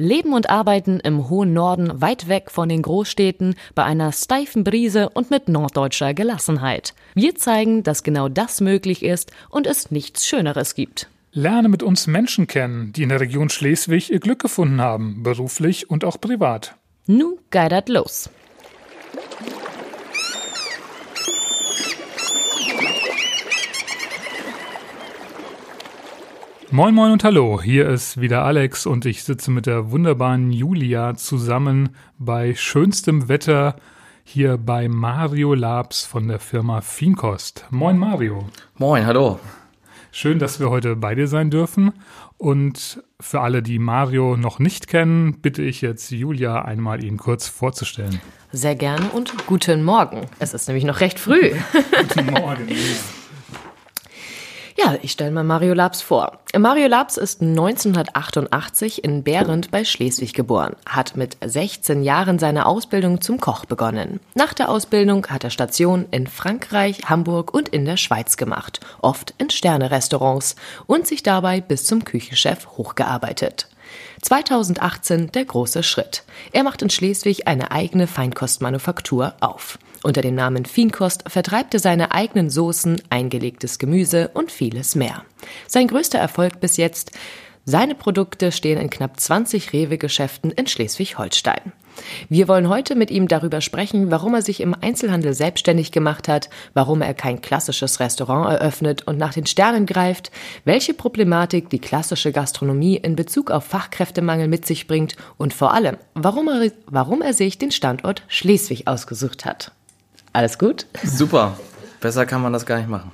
Leben und Arbeiten im hohen Norden, weit weg von den Großstädten, bei einer steifen Brise und mit norddeutscher Gelassenheit. Wir zeigen, dass genau das möglich ist und es nichts Schöneres gibt. Lerne mit uns Menschen kennen, die in der Region Schleswig ihr Glück gefunden haben, beruflich und auch privat. Nu geidert los. Moin Moin und Hallo, hier ist wieder Alex und ich sitze mit der wunderbaren Julia zusammen bei schönstem Wetter hier bei Mario Labs von der Firma Fienkost. Moin Mario. Moin, hallo. Schön, dass wir heute bei dir sein dürfen. Und für alle, die Mario noch nicht kennen, bitte ich jetzt Julia einmal ihn kurz vorzustellen. Sehr gerne und guten Morgen. Es ist nämlich noch recht früh. Guten Morgen. Ja, ich stelle mal Mario Labs vor. Mario Labs ist 1988 in Behrendt bei Schleswig geboren, hat mit 16 Jahren seine Ausbildung zum Koch begonnen. Nach der Ausbildung hat er Stationen in Frankreich, Hamburg und in der Schweiz gemacht, oft in Sterne-Restaurants und sich dabei bis zum Küchenchef hochgearbeitet. 2018 der große Schritt. Er macht in Schleswig eine eigene Feinkostmanufaktur auf. Unter dem Namen Fienkost vertreibt er seine eigenen Soßen, eingelegtes Gemüse und vieles mehr. Sein größter Erfolg bis jetzt seine Produkte stehen in knapp 20 Rewe-Geschäften in Schleswig-Holstein. Wir wollen heute mit ihm darüber sprechen, warum er sich im Einzelhandel selbstständig gemacht hat, warum er kein klassisches Restaurant eröffnet und nach den Sternen greift, welche Problematik die klassische Gastronomie in Bezug auf Fachkräftemangel mit sich bringt und vor allem, warum er, warum er sich den Standort Schleswig ausgesucht hat. Alles gut? Super. Besser kann man das gar nicht machen.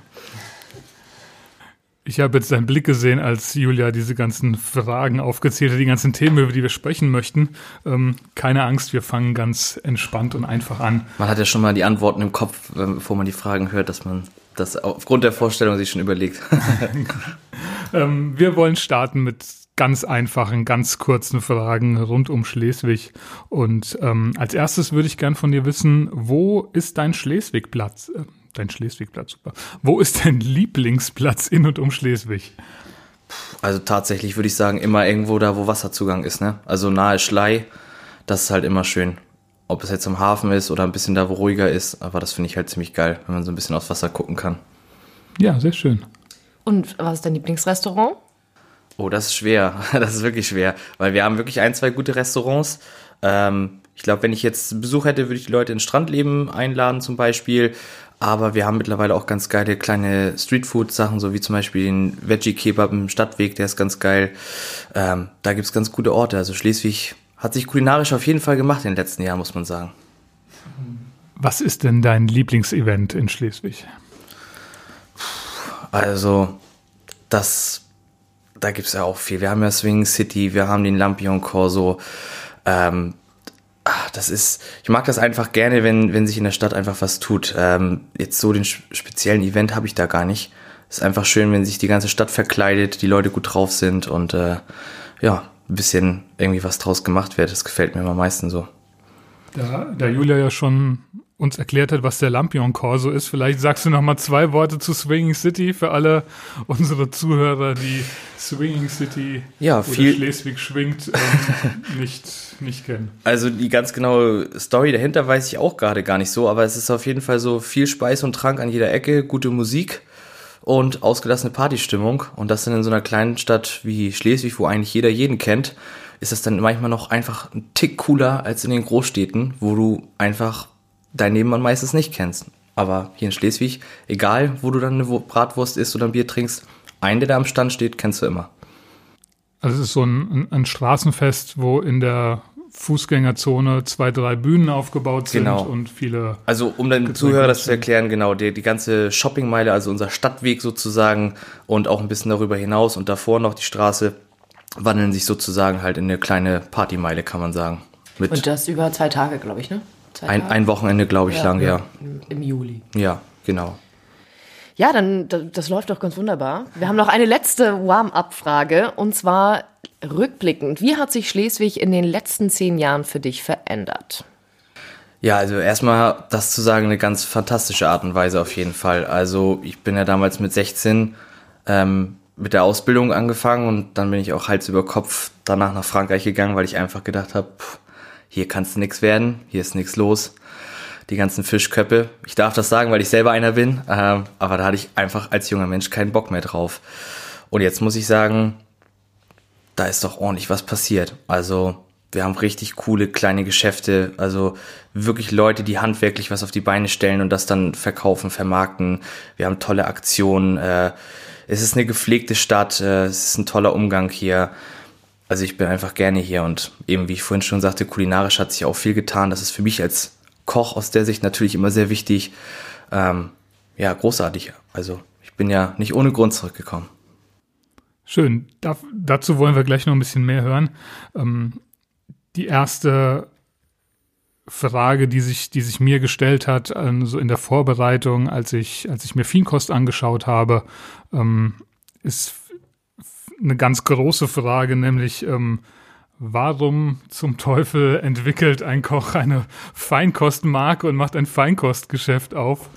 Ich habe jetzt deinen Blick gesehen, als Julia diese ganzen Fragen aufgezählt hat, die ganzen Themen, über die wir sprechen möchten. Ähm, keine Angst, wir fangen ganz entspannt und einfach an. Man hat ja schon mal die Antworten im Kopf, bevor man die Fragen hört, dass man das aufgrund der Vorstellung sich schon überlegt. ähm, wir wollen starten mit ganz einfachen, ganz kurzen Fragen rund um Schleswig. Und ähm, als erstes würde ich gern von dir wissen, wo ist dein Schleswigplatz? Dein Schleswigplatz, super. Wo ist dein Lieblingsplatz in und um Schleswig? Also tatsächlich würde ich sagen, immer irgendwo da, wo Wasserzugang ist, ne? Also nahe Schlei, das ist halt immer schön. Ob es jetzt am Hafen ist oder ein bisschen da, wo ruhiger ist, aber das finde ich halt ziemlich geil, wenn man so ein bisschen aufs Wasser gucken kann. Ja, sehr schön. Und was ist dein Lieblingsrestaurant? Oh, das ist schwer. Das ist wirklich schwer, weil wir haben wirklich ein, zwei gute Restaurants. Ähm, ich glaube, wenn ich jetzt Besuch hätte, würde ich die Leute ins Strandleben einladen zum Beispiel. Aber wir haben mittlerweile auch ganz geile kleine Streetfood-Sachen, so wie zum Beispiel den Veggie-Kebab im Stadtweg, der ist ganz geil. Ähm, da gibt's ganz gute Orte. Also Schleswig hat sich kulinarisch auf jeden Fall gemacht in den letzten Jahren, muss man sagen. Was ist denn dein Lieblingsevent in Schleswig? Also, das, da gibt's ja auch viel. Wir haben ja Swing City, wir haben den Lampion Corso. Ähm, ach, das ist, ich mag das einfach gerne, wenn, wenn sich in der Stadt einfach was tut. Ähm, jetzt so den speziellen Event habe ich da gar nicht. Ist einfach schön, wenn sich die ganze Stadt verkleidet, die Leute gut drauf sind und äh, ja, ein bisschen irgendwie was draus gemacht wird. Das gefällt mir am meisten so. Da, da Julia ja schon uns erklärt hat, was der Lampion Corso ist. Vielleicht sagst du noch mal zwei Worte zu Swinging City für alle unsere Zuhörer, die Swinging City ja, viel Schleswig schwingt ähm, nicht, nicht kennen. Also die ganz genaue Story dahinter weiß ich auch gerade gar nicht so, aber es ist auf jeden Fall so viel Speis und Trank an jeder Ecke, gute Musik und ausgelassene Partystimmung. Und das dann in so einer kleinen Stadt wie Schleswig, wo eigentlich jeder jeden kennt, ist das dann manchmal noch einfach ein Tick cooler als in den Großstädten, wo du einfach dein Nebenmann meistens nicht kennst. Aber hier in Schleswig, egal wo du dann eine Bratwurst isst oder ein Bier trinkst, einen, der da am Stand steht, kennst du immer. Also es ist so ein, ein Straßenfest, wo in der Fußgängerzone zwei, drei Bühnen aufgebaut sind Genau. und viele. Also um den Zuhörer das zu erklären, genau, die, die ganze Shoppingmeile, also unser Stadtweg sozusagen und auch ein bisschen darüber hinaus und davor noch die Straße, wandeln sich sozusagen halt in eine kleine Partymeile, kann man sagen. Mit Und das über zwei Tage, glaube ich, ne? Zwei ein, Tage? ein Wochenende, glaube ich, lang, ja. Im, Juli. Ja, genau. Ja, dann, das, das läuft doch ganz wunderbar. Wir haben noch eine letzte Warm-up-Frage und zwar rückblickend. Wie hat sich Schleswig in den letzten zehn Jahren für dich verändert? Ja, also erstmal das zu sagen, eine ganz fantastische Art und Weise auf jeden Fall. Also ich bin ja damals mit 16 ähm, mit der Ausbildung angefangen und dann bin ich auch Hals über Kopf danach nach Frankreich gegangen, weil ich einfach gedacht habe, hier kannst du nichts werden, hier ist nichts los. Die ganzen Fischköppe. Ich darf das sagen, weil ich selber einer bin, äh, aber da hatte ich einfach als junger Mensch keinen Bock mehr drauf. Und jetzt muss ich sagen, da ist doch ordentlich was passiert. Also wir haben richtig coole kleine Geschäfte, also wirklich Leute, die handwerklich was auf die Beine stellen und das dann verkaufen, vermarkten. Wir haben tolle Aktionen. Äh, es ist eine gepflegte Stadt, äh, es ist ein toller Umgang hier. Also ich bin einfach gerne hier und eben wie ich vorhin schon sagte, kulinarisch hat sich auch viel getan. Das ist für mich als Koch aus der Sicht natürlich immer sehr wichtig. Ähm, ja, großartig. Also ich bin ja nicht ohne Grund zurückgekommen. Schön. Da, dazu wollen wir gleich noch ein bisschen mehr hören. Ähm, die erste Frage, die sich, die sich mir gestellt hat, ähm, so in der Vorbereitung, als ich, als ich mir Fienkost angeschaut habe, ähm, ist eine ganz große Frage, nämlich ähm, warum zum Teufel entwickelt ein Koch eine Feinkostmarke und macht ein Feinkostgeschäft auf?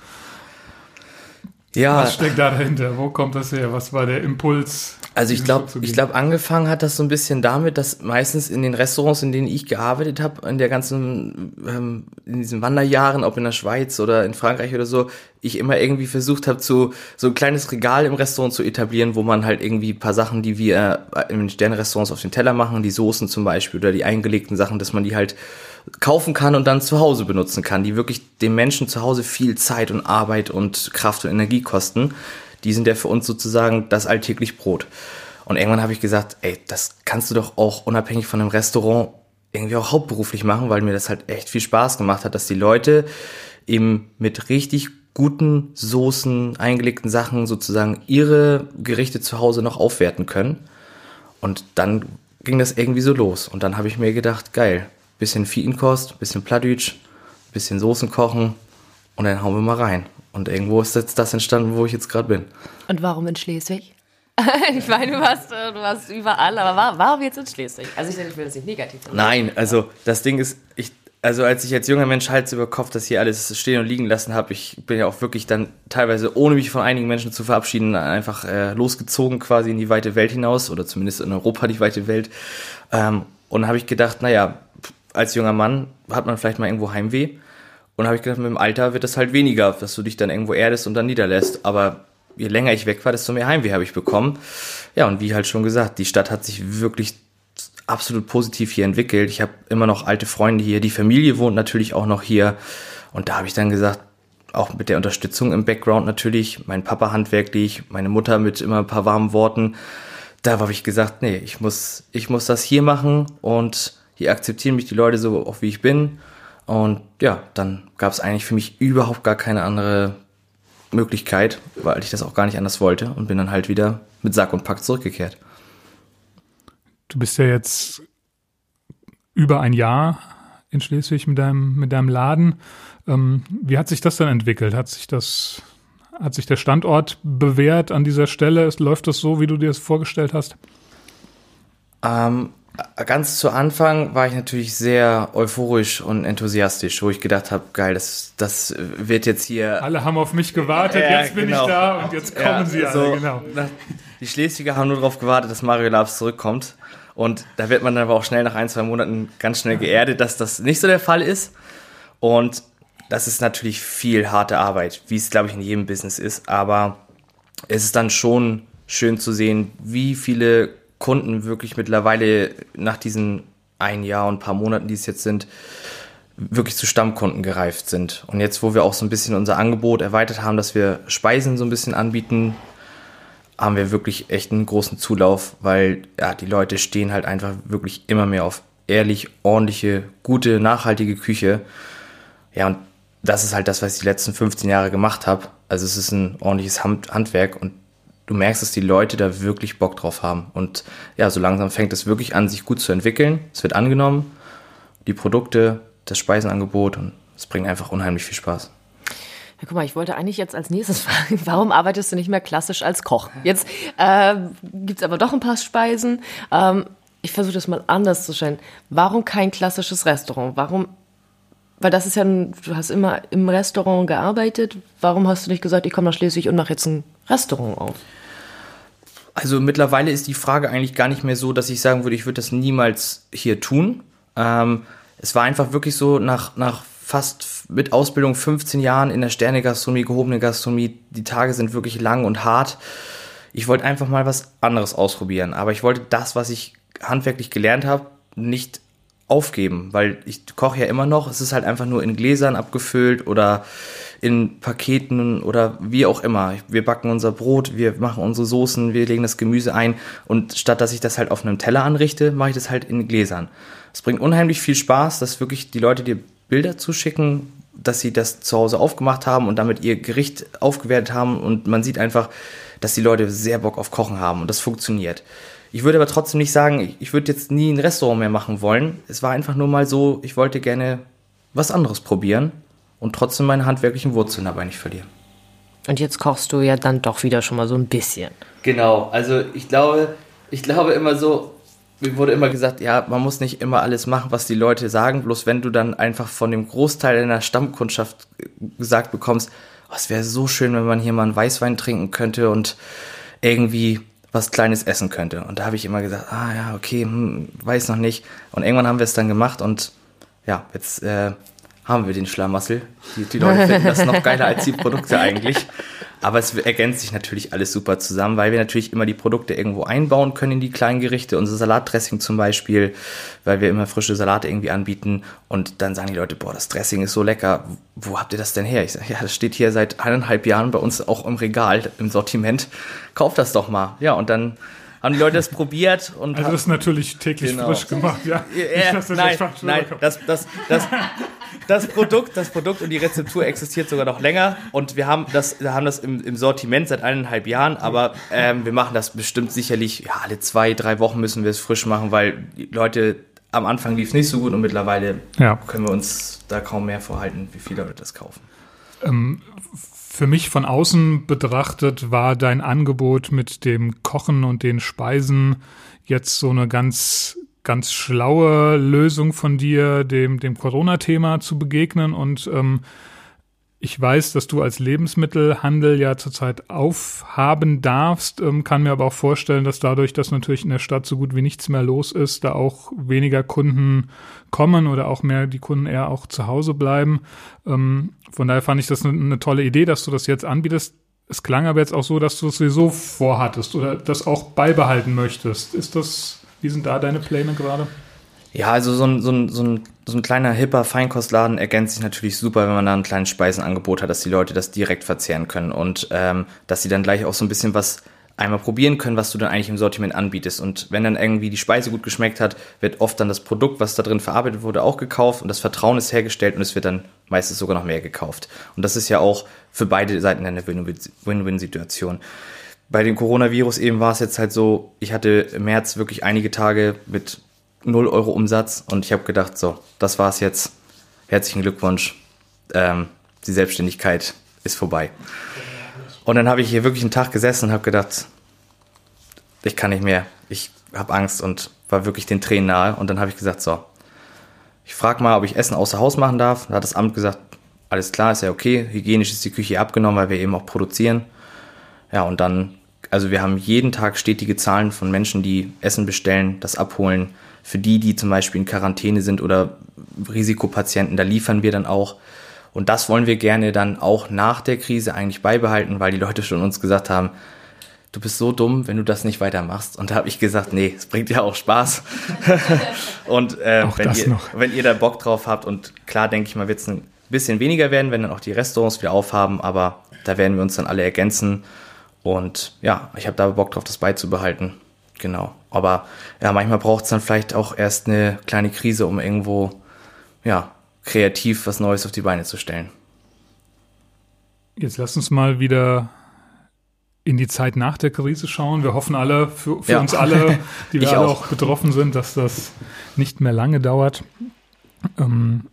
Ja. Was steckt da dahinter? Wo kommt das her? Was war der Impuls? Also ich glaube, ich glaube, angefangen hat das so ein bisschen damit, dass meistens in den Restaurants, in denen ich gearbeitet habe, in der ganzen, ähm, in diesen Wanderjahren, ob in der Schweiz oder in Frankreich oder so, ich immer irgendwie versucht habe, zu, so ein kleines Regal im Restaurant zu etablieren, wo man halt irgendwie ein paar Sachen, die wir in den Sternrestaurants auf den Teller machen, die Soßen zum Beispiel oder die eingelegten Sachen, dass man die halt kaufen kann und dann zu Hause benutzen kann, die wirklich dem Menschen zu Hause viel Zeit und Arbeit und Kraft und Energie kosten die sind ja für uns sozusagen das alltäglich Brot. Und irgendwann habe ich gesagt, ey, das kannst du doch auch unabhängig von einem Restaurant irgendwie auch hauptberuflich machen, weil mir das halt echt viel Spaß gemacht hat, dass die Leute eben mit richtig guten Soßen, eingelegten Sachen sozusagen ihre Gerichte zu Hause noch aufwerten können. Und dann ging das irgendwie so los. Und dann habe ich mir gedacht, geil, bisschen Fietenkost, bisschen Plattdütsch, bisschen Soßen kochen und dann hauen wir mal rein. Und irgendwo ist jetzt das entstanden, wo ich jetzt gerade bin. Und warum in Schleswig? ich meine, du warst, äh, du warst überall, aber warum jetzt in Schleswig? Also ich, ich will das nicht negativ sagen. Nein, also das Ding ist, ich, also als ich als junger Mensch Hals über Kopf das hier alles stehen und liegen lassen habe, ich bin ja auch wirklich dann teilweise, ohne mich von einigen Menschen zu verabschieden, einfach äh, losgezogen quasi in die weite Welt hinaus oder zumindest in Europa die weite Welt. Ähm, und habe ich gedacht, naja, als junger Mann hat man vielleicht mal irgendwo Heimweh. Und habe ich gedacht, mit dem Alter wird das halt weniger, dass du dich dann irgendwo erdest und dann niederlässt. Aber je länger ich weg war, desto mehr Heimweh habe ich bekommen. Ja, und wie halt schon gesagt, die Stadt hat sich wirklich absolut positiv hier entwickelt. Ich habe immer noch alte Freunde hier, die Familie wohnt natürlich auch noch hier. Und da habe ich dann gesagt, auch mit der Unterstützung im Background natürlich, mein Papa handwerklich, meine Mutter mit immer ein paar warmen Worten. Da habe ich gesagt, nee, ich muss, ich muss das hier machen und hier akzeptieren mich die Leute so, auch wie ich bin. Und ja, dann gab es eigentlich für mich überhaupt gar keine andere Möglichkeit, weil ich das auch gar nicht anders wollte und bin dann halt wieder mit Sack und Pack zurückgekehrt. Du bist ja jetzt über ein Jahr in Schleswig mit deinem, mit deinem Laden. Ähm, wie hat sich das dann entwickelt? Hat sich das, hat sich der Standort bewährt an dieser Stelle? Läuft das so, wie du dir das vorgestellt hast? Ähm, ganz zu Anfang war ich natürlich sehr euphorisch und enthusiastisch, wo ich gedacht habe, geil, das, das wird jetzt hier. Alle haben auf mich gewartet, ja, jetzt bin genau. ich da und jetzt kommen ja, sie alle, so, genau. Die Schleswiger haben nur darauf gewartet, dass Mario Labs zurückkommt. Und da wird man dann aber auch schnell nach ein, zwei Monaten ganz schnell geerdet, dass das nicht so der Fall ist. Und das ist natürlich viel harte Arbeit, wie es, glaube ich, in jedem Business ist. Aber es ist dann schon schön zu sehen, wie viele Kunden wirklich mittlerweile nach diesen ein Jahr und ein paar Monaten, die es jetzt sind, wirklich zu Stammkunden gereift sind. Und jetzt, wo wir auch so ein bisschen unser Angebot erweitert haben, dass wir Speisen so ein bisschen anbieten, haben wir wirklich echt einen großen Zulauf, weil ja, die Leute stehen halt einfach wirklich immer mehr auf ehrlich, ordentliche, gute, nachhaltige Küche. Ja, und das ist halt das, was ich die letzten 15 Jahre gemacht habe. Also es ist ein ordentliches Handwerk und du merkst, dass die Leute da wirklich Bock drauf haben. Und ja, so langsam fängt es wirklich an, sich gut zu entwickeln. Es wird angenommen, die Produkte, das Speisenangebot und es bringt einfach unheimlich viel Spaß. Ja, guck mal, ich wollte eigentlich jetzt als nächstes fragen, warum arbeitest du nicht mehr klassisch als Koch? Jetzt äh, gibt es aber doch ein paar Speisen. Ähm, ich versuche das mal anders zu stellen. Warum kein klassisches Restaurant? Warum weil das ist ja, ein, du hast immer im Restaurant gearbeitet. Warum hast du nicht gesagt, ich komme nach Schleswig und mache jetzt ein Restaurant auf? Also mittlerweile ist die Frage eigentlich gar nicht mehr so, dass ich sagen würde, ich würde das niemals hier tun. Ähm, es war einfach wirklich so, nach, nach fast mit Ausbildung 15 Jahren in der Sternegastronomie, gehobene Gastronomie, die Tage sind wirklich lang und hart. Ich wollte einfach mal was anderes ausprobieren, aber ich wollte das, was ich handwerklich gelernt habe, nicht aufgeben, weil ich koche ja immer noch. Es ist halt einfach nur in Gläsern abgefüllt oder in Paketen oder wie auch immer. Wir backen unser Brot, wir machen unsere Soßen, wir legen das Gemüse ein und statt dass ich das halt auf einem Teller anrichte, mache ich das halt in Gläsern. Es bringt unheimlich viel Spaß, dass wirklich die Leute dir Bilder zuschicken, dass sie das zu Hause aufgemacht haben und damit ihr Gericht aufgewertet haben und man sieht einfach, dass die Leute sehr Bock auf Kochen haben und das funktioniert. Ich würde aber trotzdem nicht sagen, ich würde jetzt nie ein Restaurant mehr machen wollen. Es war einfach nur mal so, ich wollte gerne was anderes probieren und trotzdem meine handwerklichen Wurzeln dabei nicht verlieren. Und jetzt kochst du ja dann doch wieder schon mal so ein bisschen. Genau, also ich glaube, ich glaube immer so, mir wurde immer gesagt, ja, man muss nicht immer alles machen, was die Leute sagen, bloß wenn du dann einfach von dem Großteil deiner Stammkundschaft gesagt bekommst, oh, es wäre so schön, wenn man hier mal einen Weißwein trinken könnte und irgendwie was Kleines essen könnte. Und da habe ich immer gesagt, ah ja, okay, hm, weiß noch nicht. Und irgendwann haben wir es dann gemacht und ja, jetzt äh, haben wir den Schlamassel. Die, die Leute finden das noch geiler als die Produkte eigentlich. Aber es ergänzt sich natürlich alles super zusammen, weil wir natürlich immer die Produkte irgendwo einbauen können in die kleinen Gerichte. Unser Salatdressing zum Beispiel, weil wir immer frische Salate irgendwie anbieten. Und dann sagen die Leute, boah, das Dressing ist so lecker. Wo habt ihr das denn her? Ich sage, ja, das steht hier seit eineinhalb Jahren bei uns auch im Regal, im Sortiment. Kauft das doch mal. Ja, und dann haben die Leute das probiert und also das ist natürlich täglich genau. frisch gemacht, ja. ja Nicht, nein, nein, das, das, das, das Produkt, das Produkt und die Rezeptur existiert sogar noch länger und wir haben das, wir haben das im, im Sortiment seit eineinhalb Jahren, aber ähm, wir machen das bestimmt sicherlich, ja, alle zwei, drei Wochen müssen wir es frisch machen, weil die Leute am Anfang lief es nicht so gut und mittlerweile ja. können wir uns da kaum mehr vorhalten, wie viele Leute das kaufen. Ähm, für mich von außen betrachtet war dein Angebot mit dem Kochen und den Speisen jetzt so eine ganz ganz schlaue Lösung von dir, dem, dem Corona-Thema zu begegnen. Und ähm, ich weiß, dass du als Lebensmittelhandel ja zurzeit aufhaben darfst, ähm, kann mir aber auch vorstellen, dass dadurch, dass natürlich in der Stadt so gut wie nichts mehr los ist, da auch weniger Kunden kommen oder auch mehr die Kunden eher auch zu Hause bleiben. Ähm, von daher fand ich das eine, eine tolle Idee, dass du das jetzt anbietest. Es klang aber jetzt auch so, dass du es sowieso vorhattest oder das auch beibehalten möchtest. Ist das wie sind da deine Pläne gerade? Ja, also so ein, so, ein, so, ein, so ein kleiner hipper Feinkostladen ergänzt sich natürlich super, wenn man da ein kleines Speisenangebot hat, dass die Leute das direkt verzehren können und ähm, dass sie dann gleich auch so ein bisschen was einmal probieren können, was du dann eigentlich im Sortiment anbietest. Und wenn dann irgendwie die Speise gut geschmeckt hat, wird oft dann das Produkt, was da drin verarbeitet wurde, auch gekauft und das Vertrauen ist hergestellt und es wird dann meistens sogar noch mehr gekauft. Und das ist ja auch für beide Seiten eine Win-Win-Situation bei dem Coronavirus eben war es jetzt halt so, ich hatte im März wirklich einige Tage mit 0 Euro Umsatz und ich habe gedacht, so, das war's jetzt. Herzlichen Glückwunsch. Ähm, die Selbstständigkeit ist vorbei. Und dann habe ich hier wirklich einen Tag gesessen und habe gedacht, ich kann nicht mehr. Ich habe Angst und war wirklich den Tränen nahe. Und dann habe ich gesagt, so, ich frage mal, ob ich Essen außer Haus machen darf. Da hat das Amt gesagt, alles klar, ist ja okay. Hygienisch ist die Küche abgenommen, weil wir eben auch produzieren. Ja, und dann also wir haben jeden Tag stetige Zahlen von Menschen, die Essen bestellen, das abholen. Für die, die zum Beispiel in Quarantäne sind oder Risikopatienten, da liefern wir dann auch. Und das wollen wir gerne dann auch nach der Krise eigentlich beibehalten, weil die Leute schon uns gesagt haben, du bist so dumm, wenn du das nicht weitermachst. Und da habe ich gesagt, nee, es bringt ja auch Spaß. und äh, wenn, ihr, wenn ihr da Bock drauf habt, und klar denke ich mal, wird es ein bisschen weniger werden, wenn dann auch die Restaurants wieder aufhaben, aber da werden wir uns dann alle ergänzen. Und ja, ich habe da Bock drauf, das beizubehalten. Genau. Aber ja, manchmal braucht es dann vielleicht auch erst eine kleine Krise, um irgendwo ja, kreativ was Neues auf die Beine zu stellen. Jetzt lass uns mal wieder in die Zeit nach der Krise schauen. Wir hoffen alle, für, für ja. uns alle, die wir alle auch. auch. betroffen sind, dass das nicht mehr lange dauert. Ähm,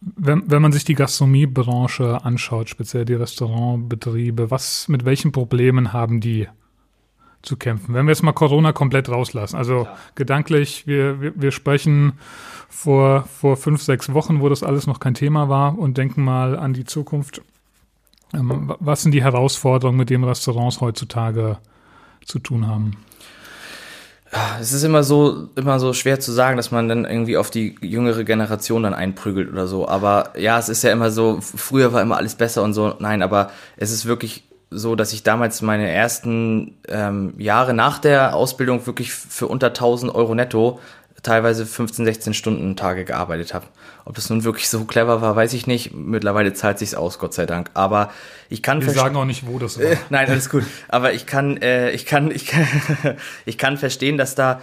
wenn, wenn man sich die Gastronomiebranche anschaut, speziell die Restaurantbetriebe, was, mit welchen Problemen haben die zu kämpfen? Wenn wir jetzt mal Corona komplett rauslassen, also ja. gedanklich, wir, wir, wir sprechen vor, vor fünf, sechs Wochen, wo das alles noch kein Thema war und denken mal an die Zukunft. Ähm, was sind die Herausforderungen, mit denen Restaurants heutzutage zu tun haben? Es ist immer so, immer so schwer zu sagen, dass man dann irgendwie auf die jüngere Generation dann einprügelt oder so. Aber ja, es ist ja immer so, früher war immer alles besser und so. Nein, aber es ist wirklich so, dass ich damals meine ersten ähm, Jahre nach der Ausbildung wirklich für unter 1000 Euro netto teilweise 15, 16 Stunden Tage gearbeitet habe. Ob das nun wirklich so clever war, weiß ich nicht. Mittlerweile zahlt sich's aus, Gott sei Dank. Aber ich kann Wir sagen auch nicht, wo das war. Äh, nein, alles gut. Aber ich kann, äh, ich kann, ich kann, ich kann verstehen, dass da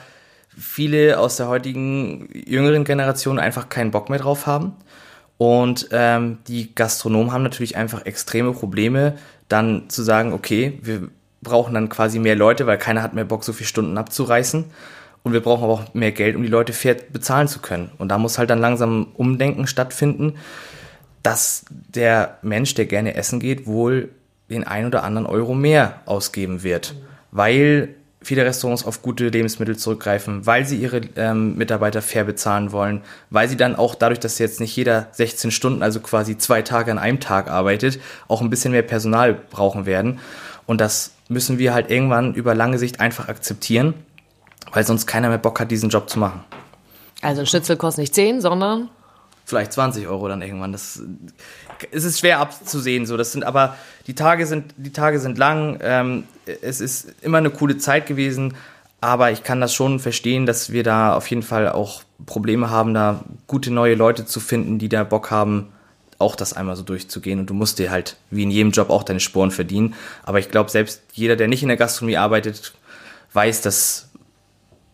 viele aus der heutigen jüngeren Generation einfach keinen Bock mehr drauf haben. Und ähm, die Gastronomen haben natürlich einfach extreme Probleme, dann zu sagen, okay, wir brauchen dann quasi mehr Leute, weil keiner hat mehr Bock, so viele Stunden abzureißen. Und wir brauchen aber auch mehr Geld, um die Leute fair bezahlen zu können. Und da muss halt dann langsam Umdenken stattfinden, dass der Mensch, der gerne essen geht, wohl den ein oder anderen Euro mehr ausgeben wird. Weil viele Restaurants auf gute Lebensmittel zurückgreifen, weil sie ihre ähm, Mitarbeiter fair bezahlen wollen, weil sie dann auch dadurch, dass jetzt nicht jeder 16 Stunden, also quasi zwei Tage an einem Tag arbeitet, auch ein bisschen mehr Personal brauchen werden. Und das müssen wir halt irgendwann über lange Sicht einfach akzeptieren weil sonst keiner mehr Bock hat, diesen Job zu machen. Also ein Schnitzel kostet nicht 10, sondern vielleicht 20 Euro dann irgendwann. Das es ist schwer abzusehen. So, das sind aber die Tage sind die Tage sind lang. Ähm, es ist immer eine coole Zeit gewesen, aber ich kann das schon verstehen, dass wir da auf jeden Fall auch Probleme haben, da gute neue Leute zu finden, die da Bock haben, auch das einmal so durchzugehen. Und du musst dir halt wie in jedem Job auch deine Sporen verdienen. Aber ich glaube, selbst jeder, der nicht in der Gastronomie arbeitet, weiß, dass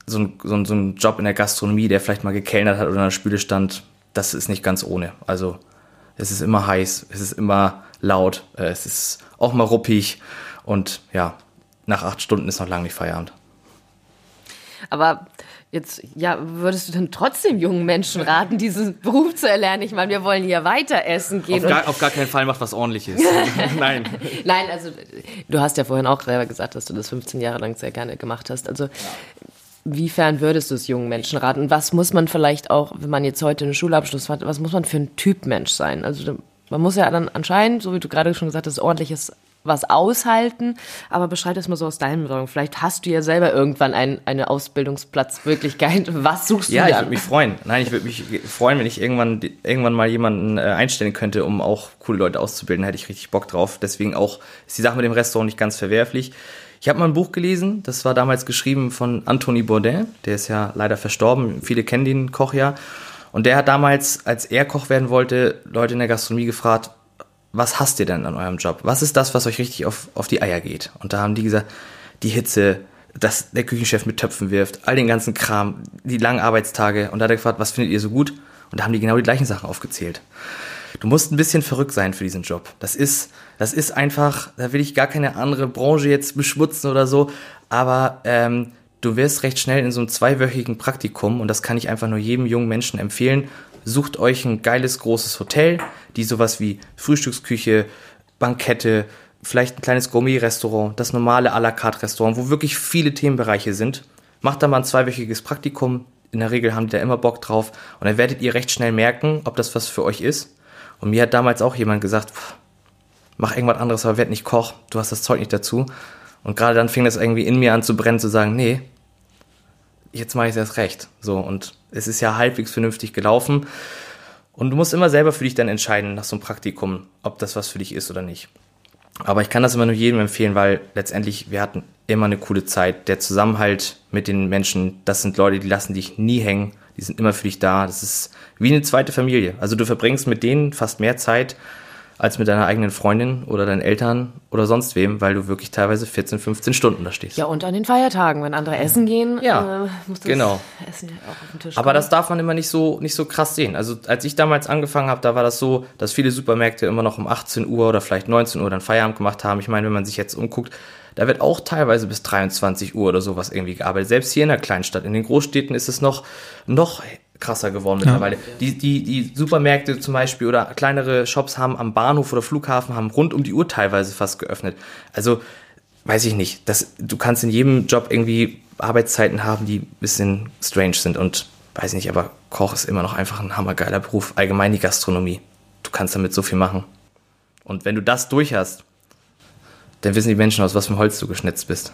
so ein, so, ein, so ein Job in der Gastronomie, der vielleicht mal gekellnert hat oder in der Spüle stand, das ist nicht ganz ohne. Also es ist immer heiß, es ist immer laut, äh, es ist auch mal ruppig und ja, nach acht Stunden ist noch lange nicht Feierabend. Aber jetzt, ja, würdest du denn trotzdem jungen Menschen raten, diesen Beruf zu erlernen? Ich meine, wir wollen hier weiter essen gehen. Auf, gar, auf gar keinen Fall macht was ordentliches. Nein. Nein, also du hast ja vorhin auch selber gesagt, dass du das 15 Jahre lang sehr gerne gemacht hast. Also Wiefern würdest du es jungen Menschen raten? Und was muss man vielleicht auch, wenn man jetzt heute einen Schulabschluss hat, was muss man für ein Typ Mensch sein? Also man muss ja dann anscheinend, so wie du gerade schon gesagt hast, ordentliches was aushalten. Aber beschreib das mal so aus deinem Augen. Vielleicht hast du ja selber irgendwann ein, eine Ausbildungsplatzmöglichkeit. Was suchst du Ja, ich würde mich freuen. Nein, ich würde mich freuen, wenn ich irgendwann, irgendwann mal jemanden äh, einstellen könnte, um auch coole Leute auszubilden. Hätte ich richtig Bock drauf. Deswegen auch ist die Sache mit dem Restaurant nicht ganz verwerflich. Ich habe mal ein Buch gelesen, das war damals geschrieben von Anthony Bourdain, der ist ja leider verstorben, viele kennen den Koch ja. Und der hat damals, als er Koch werden wollte, Leute in der Gastronomie gefragt, was hasst ihr denn an eurem Job? Was ist das, was euch richtig auf, auf die Eier geht? Und da haben die gesagt, die Hitze, dass der Küchenchef mit Töpfen wirft, all den ganzen Kram, die langen Arbeitstage. Und da hat er gefragt, was findet ihr so gut? Und da haben die genau die gleichen Sachen aufgezählt. Du musst ein bisschen verrückt sein für diesen Job. Das ist, das ist einfach, da will ich gar keine andere Branche jetzt beschmutzen oder so, aber ähm, du wirst recht schnell in so einem zweiwöchigen Praktikum und das kann ich einfach nur jedem jungen Menschen empfehlen. Sucht euch ein geiles großes Hotel, die sowas wie Frühstücksküche, Bankette, vielleicht ein kleines Gourmet-Restaurant, das normale à la carte Restaurant, wo wirklich viele Themenbereiche sind. Macht da mal ein zweiwöchiges Praktikum. In der Regel haben die da immer Bock drauf und dann werdet ihr recht schnell merken, ob das was für euch ist. Und mir hat damals auch jemand gesagt, mach irgendwas anderes, aber werd nicht Koch, du hast das Zeug nicht dazu. Und gerade dann fing das irgendwie in mir an zu brennen, zu sagen, nee, jetzt mache ich es erst recht. So, und es ist ja halbwegs vernünftig gelaufen. Und du musst immer selber für dich dann entscheiden, nach so einem Praktikum, ob das was für dich ist oder nicht. Aber ich kann das immer nur jedem empfehlen, weil letztendlich wir hatten immer eine coole Zeit. Der Zusammenhalt mit den Menschen, das sind Leute, die lassen dich nie hängen. Die sind immer für dich da. Das ist wie eine zweite Familie. Also du verbringst mit denen fast mehr Zeit als mit deiner eigenen Freundin oder deinen Eltern oder sonst wem, weil du wirklich teilweise 14, 15 Stunden da stehst. Ja, und an den Feiertagen, wenn andere essen gehen, ja, äh, muss das genau. Essen ja auch auf den Tisch Aber kommen. das darf man immer nicht so, nicht so krass sehen. Also als ich damals angefangen habe, da war das so, dass viele Supermärkte immer noch um 18 Uhr oder vielleicht 19 Uhr dann Feierabend gemacht haben. Ich meine, wenn man sich jetzt umguckt, da wird auch teilweise bis 23 Uhr oder sowas irgendwie gearbeitet. Selbst hier in der Kleinstadt. In den Großstädten ist es noch, noch krasser geworden mittlerweile. Die, die, die Supermärkte zum Beispiel oder kleinere Shops haben am Bahnhof oder Flughafen haben rund um die Uhr teilweise fast geöffnet. Also, weiß ich nicht. Das, du kannst in jedem Job irgendwie Arbeitszeiten haben, die ein bisschen strange sind und weiß ich nicht, aber Koch ist immer noch einfach ein hammergeiler Beruf. Allgemein die Gastronomie. Du kannst damit so viel machen. Und wenn du das durch hast, dann wissen die Menschen, aus was für Holz du geschnitzt bist.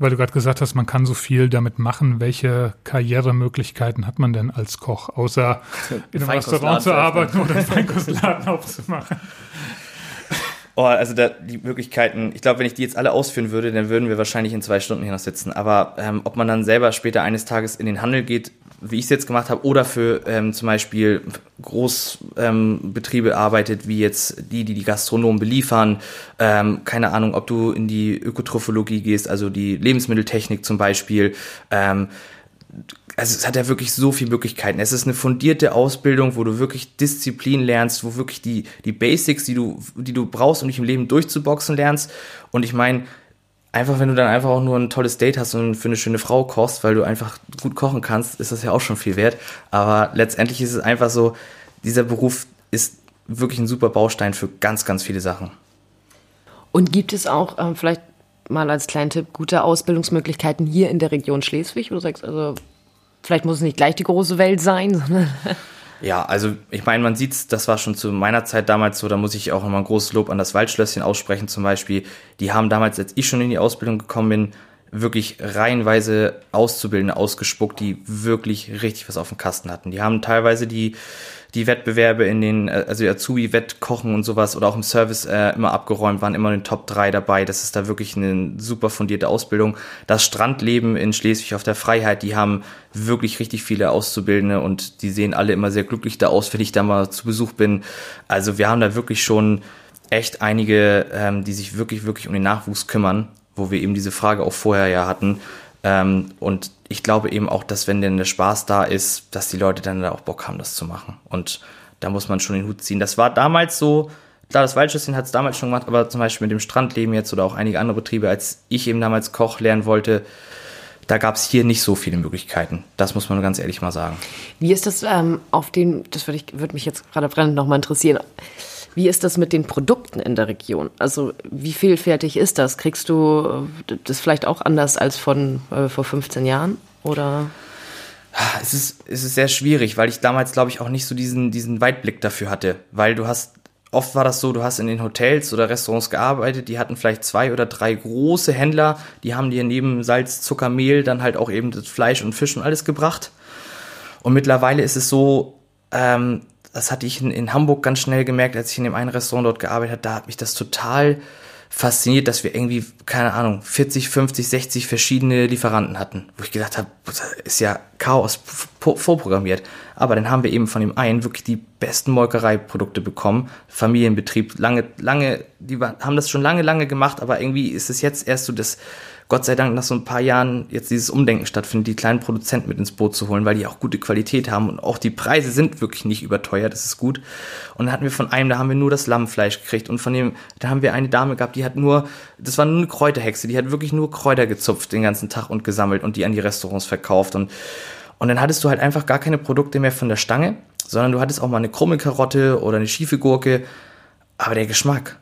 Weil du gerade gesagt hast, man kann so viel damit machen. Welche Karrieremöglichkeiten hat man denn als Koch, außer in einem Restaurant zu arbeiten oder einen Feinkostladen aufzumachen? Oh, also da, die Möglichkeiten, ich glaube, wenn ich die jetzt alle ausführen würde, dann würden wir wahrscheinlich in zwei Stunden hier noch sitzen. Aber ähm, ob man dann selber später eines Tages in den Handel geht, wie ich es jetzt gemacht habe, oder für ähm, zum Beispiel Großbetriebe ähm, arbeitet, wie jetzt die, die die Gastronomen beliefern. Ähm, keine Ahnung, ob du in die Ökotrophologie gehst, also die Lebensmitteltechnik zum Beispiel. Ähm, also es hat ja wirklich so viele Möglichkeiten. Es ist eine fundierte Ausbildung, wo du wirklich Disziplin lernst, wo wirklich die, die Basics, die du, die du brauchst, um dich im Leben durchzuboxen, lernst. Und ich meine, einfach, wenn du dann einfach auch nur ein tolles Date hast und für eine schöne Frau kochst, weil du einfach gut kochen kannst, ist das ja auch schon viel wert. Aber letztendlich ist es einfach so, dieser Beruf ist wirklich ein super Baustein für ganz, ganz viele Sachen. Und gibt es auch ähm, vielleicht mal als kleinen Tipp gute Ausbildungsmöglichkeiten hier in der Region Schleswig, wo du sagst, also vielleicht muss es nicht gleich die große Welt sein, sondern ja, also ich meine, man sieht's, das war schon zu meiner Zeit damals so, da muss ich auch nochmal ein großes Lob an das Waldschlösschen aussprechen zum Beispiel. Die haben damals, als ich schon in die Ausbildung gekommen bin, wirklich reihenweise Auszubildende ausgespuckt, die wirklich richtig was auf dem Kasten hatten. Die haben teilweise die die Wettbewerbe in den, äh, also Azubi-Wettkochen und sowas oder auch im Service äh, immer abgeräumt, waren immer in den Top 3 dabei. Das ist da wirklich eine super fundierte Ausbildung. Das Strandleben in Schleswig auf der Freiheit, die haben wirklich richtig viele Auszubildende und die sehen alle immer sehr glücklich da aus, wenn ich da mal zu Besuch bin. Also wir haben da wirklich schon echt einige, ähm, die sich wirklich, wirklich um den Nachwuchs kümmern, wo wir eben diese Frage auch vorher ja hatten. Ähm, und ich glaube eben auch, dass wenn denn der Spaß da ist, dass die Leute dann auch Bock haben, das zu machen. Und da muss man schon den Hut ziehen. Das war damals so, klar, das Waldschüsschen hat es damals schon gemacht, aber zum Beispiel mit dem Strandleben jetzt oder auch einige andere Betriebe, als ich eben damals Koch lernen wollte, da gab es hier nicht so viele Möglichkeiten. Das muss man ganz ehrlich mal sagen. Wie ist das ähm, auf den, das würde würd mich jetzt gerade brennend nochmal interessieren, wie ist das mit den Produkten in der Region? Also wie vielfältig ist das? Kriegst du äh, das vielleicht auch anders als von äh, vor 15 Jahren? Oder? Es ist, es ist sehr schwierig, weil ich damals, glaube ich, auch nicht so diesen, diesen Weitblick dafür hatte. Weil du hast, oft war das so, du hast in den Hotels oder Restaurants gearbeitet, die hatten vielleicht zwei oder drei große Händler, die haben dir neben Salz, Zucker, Mehl dann halt auch eben das Fleisch und Fisch und alles gebracht. Und mittlerweile ist es so, ähm, das hatte ich in, in, Hamburg ganz schnell gemerkt, als ich in dem einen Restaurant dort gearbeitet habe, da hat mich das total fasziniert, dass wir irgendwie, keine Ahnung, 40, 50, 60 verschiedene Lieferanten hatten. Wo ich gedacht habe, ist ja Chaos vorprogrammiert. Aber dann haben wir eben von dem einen wirklich die besten Molkereiprodukte bekommen. Familienbetrieb, lange, lange, die haben das schon lange, lange gemacht, aber irgendwie ist es jetzt erst so das Gott sei Dank nach so ein paar Jahren jetzt dieses Umdenken stattfindet, die kleinen Produzenten mit ins Boot zu holen, weil die auch gute Qualität haben und auch die Preise sind wirklich nicht überteuert, das ist gut. Und dann hatten wir von einem, da haben wir nur das Lammfleisch gekriegt und von dem, da haben wir eine Dame gehabt, die hat nur, das war nur eine Kräuterhexe, die hat wirklich nur Kräuter gezupft den ganzen Tag und gesammelt und die an die Restaurants verkauft und und dann hattest du halt einfach gar keine Produkte mehr von der Stange, sondern du hattest auch mal eine krumme Karotte oder eine schiefe Gurke, aber der Geschmack,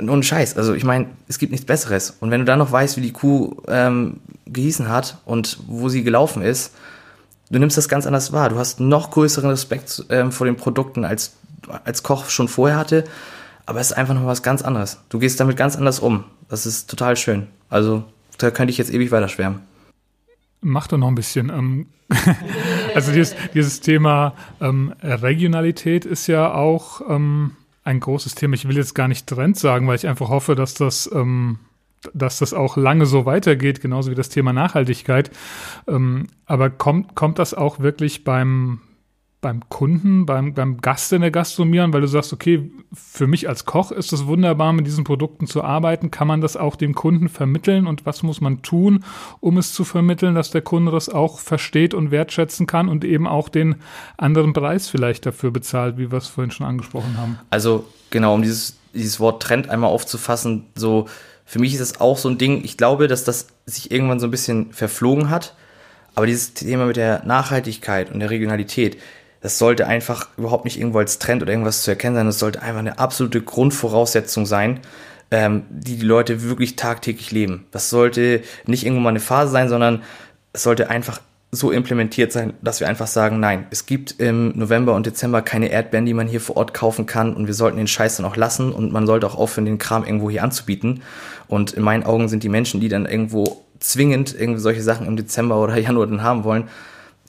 nur ein Scheiß. Also ich meine, es gibt nichts Besseres. Und wenn du dann noch weißt, wie die Kuh ähm, gehießen hat und wo sie gelaufen ist, du nimmst das ganz anders wahr. Du hast noch größeren Respekt ähm, vor den Produkten, als als Koch schon vorher hatte. Aber es ist einfach noch was ganz anderes. Du gehst damit ganz anders um. Das ist total schön. Also da könnte ich jetzt ewig weiter schwärmen. Mach doch noch ein bisschen. Ähm, also dieses, dieses Thema ähm, Regionalität ist ja auch ähm, ein großes Thema. Ich will jetzt gar nicht Trend sagen, weil ich einfach hoffe, dass das, ähm, dass das auch lange so weitergeht, genauso wie das Thema Nachhaltigkeit. Ähm, aber kommt, kommt das auch wirklich beim, beim Kunden, beim, beim Gast in der Gastronomie an, weil du sagst, okay, für mich als Koch ist es wunderbar, mit diesen Produkten zu arbeiten. Kann man das auch dem Kunden vermitteln und was muss man tun, um es zu vermitteln, dass der Kunde das auch versteht und wertschätzen kann und eben auch den anderen Preis vielleicht dafür bezahlt, wie wir es vorhin schon angesprochen haben? Also genau, um dieses, dieses Wort Trend einmal aufzufassen, so für mich ist es auch so ein Ding, ich glaube, dass das sich irgendwann so ein bisschen verflogen hat. Aber dieses Thema mit der Nachhaltigkeit und der Regionalität, das sollte einfach überhaupt nicht irgendwo als Trend oder irgendwas zu erkennen sein. Das sollte einfach eine absolute Grundvoraussetzung sein, ähm, die die Leute wirklich tagtäglich leben. Das sollte nicht irgendwo mal eine Phase sein, sondern es sollte einfach so implementiert sein, dass wir einfach sagen, nein, es gibt im November und Dezember keine Erdbeeren, die man hier vor Ort kaufen kann und wir sollten den Scheiß dann auch lassen und man sollte auch aufhören, den Kram irgendwo hier anzubieten. Und in meinen Augen sind die Menschen, die dann irgendwo zwingend irgendwie solche Sachen im Dezember oder Januar dann haben wollen,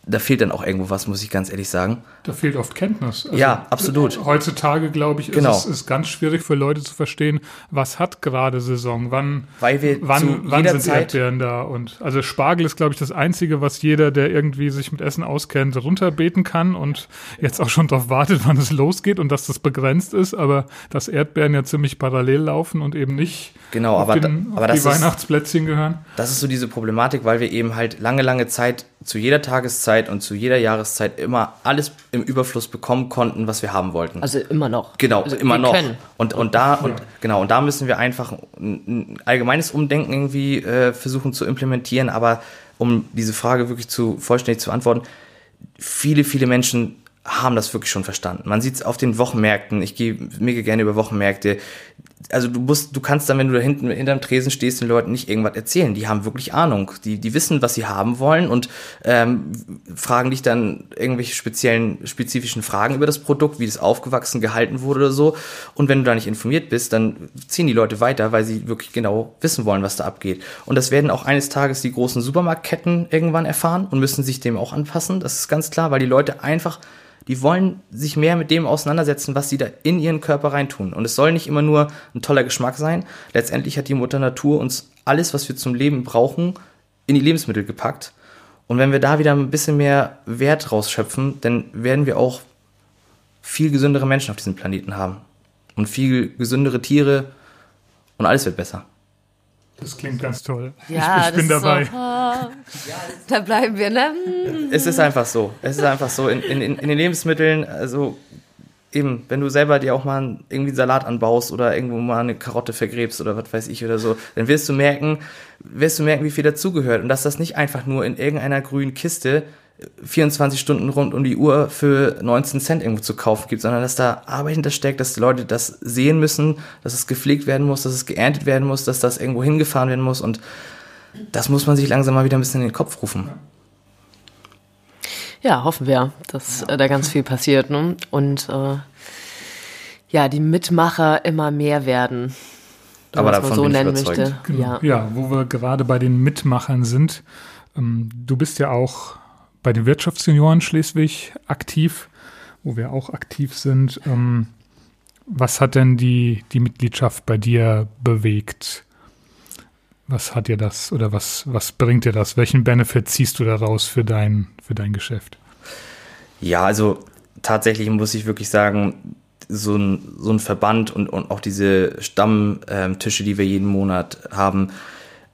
da fehlt dann auch irgendwo was, muss ich ganz ehrlich sagen. Da fehlt oft Kenntnis. Also ja, absolut. Heutzutage, glaube ich, genau. ist es ist ganz schwierig für Leute zu verstehen, was hat gerade Saison, wann, Weil wir wann, wann sind Erdbeeren da. Und also Spargel ist, glaube ich, das Einzige, was jeder, der irgendwie sich mit Essen auskennt, runterbeten kann und jetzt auch schon darauf wartet, wann es losgeht und dass das begrenzt ist, aber dass Erdbeeren ja ziemlich parallel laufen und eben nicht genau, aber, den, aber die ist, Weihnachtsplätzchen gehören. Das ist so diese Problematik, weil wir eben halt lange, lange Zeit zu jeder Tageszeit und zu jeder Jahreszeit immer alles im Überfluss bekommen konnten, was wir haben wollten. Also immer noch. Genau, also immer noch. Können. Und, und da und genau und da müssen wir einfach ein allgemeines Umdenken irgendwie äh, versuchen zu implementieren. Aber um diese Frage wirklich zu vollständig zu beantworten, viele, viele Menschen haben das wirklich schon verstanden. Man sieht es auf den Wochenmärkten. Ich gehe mega gerne über Wochenmärkte. Also du musst, du kannst dann, wenn du da hinten hinterm Tresen stehst, den Leuten nicht irgendwas erzählen. Die haben wirklich Ahnung. Die, die wissen, was sie haben wollen und ähm, fragen dich dann irgendwelche speziellen, spezifischen Fragen über das Produkt, wie das aufgewachsen gehalten wurde oder so. Und wenn du da nicht informiert bist, dann ziehen die Leute weiter, weil sie wirklich genau wissen wollen, was da abgeht. Und das werden auch eines Tages die großen Supermarktketten irgendwann erfahren und müssen sich dem auch anpassen. Das ist ganz klar, weil die Leute einfach die wollen sich mehr mit dem auseinandersetzen, was sie da in ihren Körper reintun. Und es soll nicht immer nur ein toller Geschmack sein. Letztendlich hat die Mutter Natur uns alles, was wir zum Leben brauchen, in die Lebensmittel gepackt. Und wenn wir da wieder ein bisschen mehr Wert rausschöpfen, dann werden wir auch viel gesündere Menschen auf diesem Planeten haben. Und viel gesündere Tiere und alles wird besser. Das klingt ganz toll. Ja, ich, ich bin dabei. So, da bleiben wir, ne? Es ist einfach so. Es ist einfach so. In, in, in den Lebensmitteln, also eben, wenn du selber dir auch mal irgendwie einen Salat anbaust oder irgendwo mal eine Karotte vergräbst oder was weiß ich oder so, dann wirst du merken, wirst du merken, wie viel dazugehört und dass das nicht einfach nur in irgendeiner grünen Kiste 24 Stunden rund um die Uhr für 19 Cent irgendwo zu kaufen gibt, sondern dass da Arbeit hintersteckt, dass die Leute das sehen müssen, dass es gepflegt werden muss, dass es geerntet werden muss, dass das irgendwo hingefahren werden muss und das muss man sich langsam mal wieder ein bisschen in den Kopf rufen. Ja, hoffen wir, dass äh, da ganz viel passiert ne? und äh, ja, die Mitmacher immer mehr werden. Aber davon so bin nennen ich möchte. Genau. Ja. ja, wo wir gerade bei den Mitmachern sind. Ähm, du bist ja auch bei den Wirtschaftsjunioren Schleswig aktiv, wo wir auch aktiv sind. Ähm, was hat denn die, die Mitgliedschaft bei dir bewegt? Was hat dir das oder was, was bringt dir das? Welchen Benefit ziehst du daraus für dein, für dein Geschäft? Ja, also tatsächlich muss ich wirklich sagen, so ein, so ein Verband und, und auch diese Stammtische, die wir jeden Monat haben,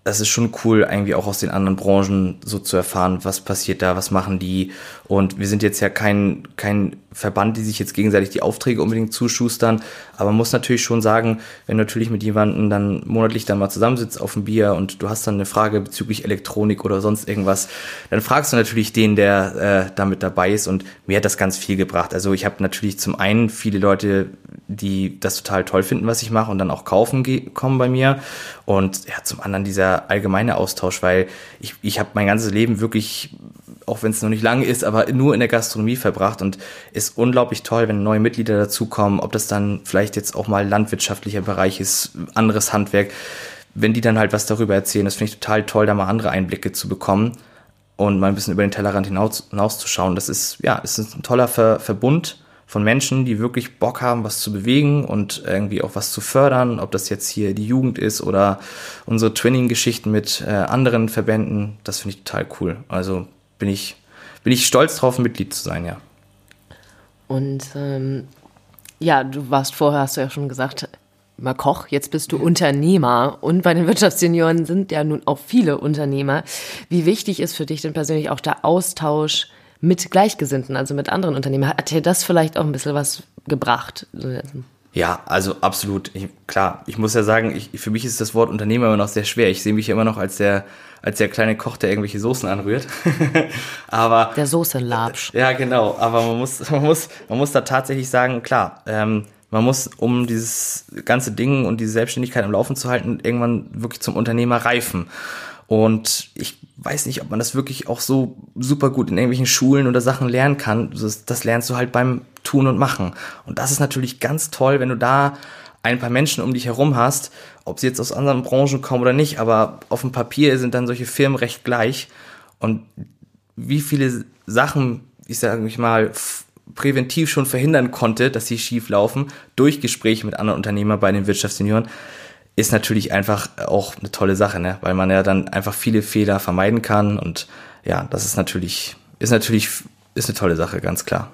das ist schon cool, irgendwie auch aus den anderen Branchen so zu erfahren, was passiert da, was machen die. Und wir sind jetzt ja kein, kein Verband, die sich jetzt gegenseitig die Aufträge unbedingt zuschustern. Aber man muss natürlich schon sagen, wenn du natürlich mit jemandem dann monatlich dann mal zusammensitzt auf dem Bier und du hast dann eine Frage bezüglich Elektronik oder sonst irgendwas, dann fragst du natürlich den, der äh, damit dabei ist. Und mir hat das ganz viel gebracht. Also ich habe natürlich zum einen viele Leute, die das total toll finden, was ich mache und dann auch kaufen kommen bei mir. Und ja, zum anderen dieser allgemeine Austausch, weil ich, ich habe mein ganzes Leben wirklich auch wenn es noch nicht lange ist, aber nur in der Gastronomie verbracht und ist unglaublich toll, wenn neue Mitglieder dazukommen, ob das dann vielleicht jetzt auch mal landwirtschaftlicher Bereich ist, anderes Handwerk, wenn die dann halt was darüber erzählen, das finde ich total toll, da mal andere Einblicke zu bekommen und mal ein bisschen über den Tellerrand hinaus, hinauszuschauen. Das ist, ja, ist ein toller Ver Verbund von Menschen, die wirklich Bock haben, was zu bewegen und irgendwie auch was zu fördern, ob das jetzt hier die Jugend ist oder unsere Twinning-Geschichten mit äh, anderen Verbänden, das finde ich total cool. Also bin ich, bin ich stolz drauf, Mitglied zu sein, ja. Und ähm, ja, du warst vorher, hast du ja schon gesagt, mal Koch, jetzt bist du Unternehmer und bei den Wirtschaftssenioren sind ja nun auch viele Unternehmer. Wie wichtig ist für dich denn persönlich auch der Austausch mit Gleichgesinnten, also mit anderen Unternehmern? Hat dir das vielleicht auch ein bisschen was gebracht? Ja, also absolut. Ich, klar, ich muss ja sagen, ich, für mich ist das Wort Unternehmer immer noch sehr schwer. Ich sehe mich immer noch als der, als der kleine Koch, der irgendwelche Soßen anrührt. aber der Soßenlabsch. Ja, genau. Aber man muss, man muss, man muss da tatsächlich sagen, klar, ähm, man muss, um dieses ganze Ding und diese Selbstständigkeit am Laufen zu halten, irgendwann wirklich zum Unternehmer reifen. Und ich weiß nicht, ob man das wirklich auch so super gut in irgendwelchen Schulen oder Sachen lernen kann. Das, das lernst du halt beim Tun und Machen. Und das ist natürlich ganz toll, wenn du da ein paar Menschen um dich herum hast, ob sie jetzt aus anderen Branchen kommen oder nicht, aber auf dem Papier sind dann solche Firmen recht gleich. Und wie viele Sachen, ich sage mich mal, präventiv schon verhindern konnte, dass sie schief laufen, durch Gespräche mit anderen Unternehmern bei den Wirtschaftssenioren, ist natürlich einfach auch eine tolle Sache, ne? weil man ja dann einfach viele Fehler vermeiden kann und ja, das ist natürlich, ist natürlich, ist eine tolle Sache, ganz klar.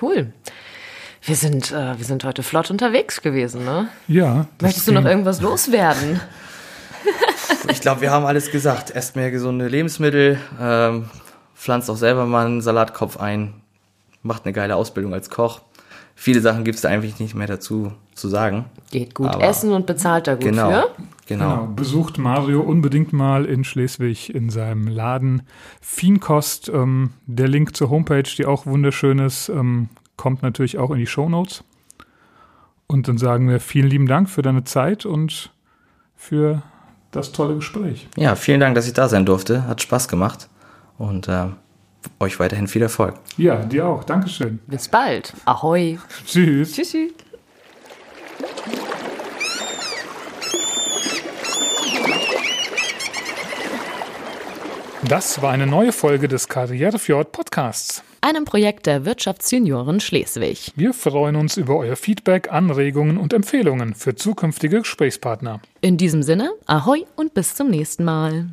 Cool. Wir sind, äh, wir sind heute flott unterwegs gewesen, ne? Ja. Möchtest du noch irgendwas loswerden? ich glaube, wir haben alles gesagt. Esst mehr gesunde Lebensmittel, ähm, pflanzt auch selber mal einen Salatkopf ein, macht eine geile Ausbildung als Koch. Viele Sachen gibt es da eigentlich nicht mehr dazu zu sagen. Geht gut Aber essen und bezahlt da gut genau, für. Genau. genau. Besucht Mario unbedingt mal in Schleswig in seinem Laden Fienkost. Ähm, der Link zur Homepage, die auch wunderschön ist, ähm, kommt natürlich auch in die Show Notes. Und dann sagen wir vielen lieben Dank für deine Zeit und für das tolle Gespräch. Ja, vielen Dank, dass ich da sein durfte. Hat Spaß gemacht. Und äh, euch weiterhin viel Erfolg. Ja, dir auch. Dankeschön. Bis bald. Ahoi. Tschüss. Tschüssi. Das war eine neue Folge des Karrierefjord Podcasts. Einem Projekt der Wirtschaftsjunioren Schleswig. Wir freuen uns über euer Feedback, Anregungen und Empfehlungen für zukünftige Gesprächspartner. In diesem Sinne, ahoi und bis zum nächsten Mal.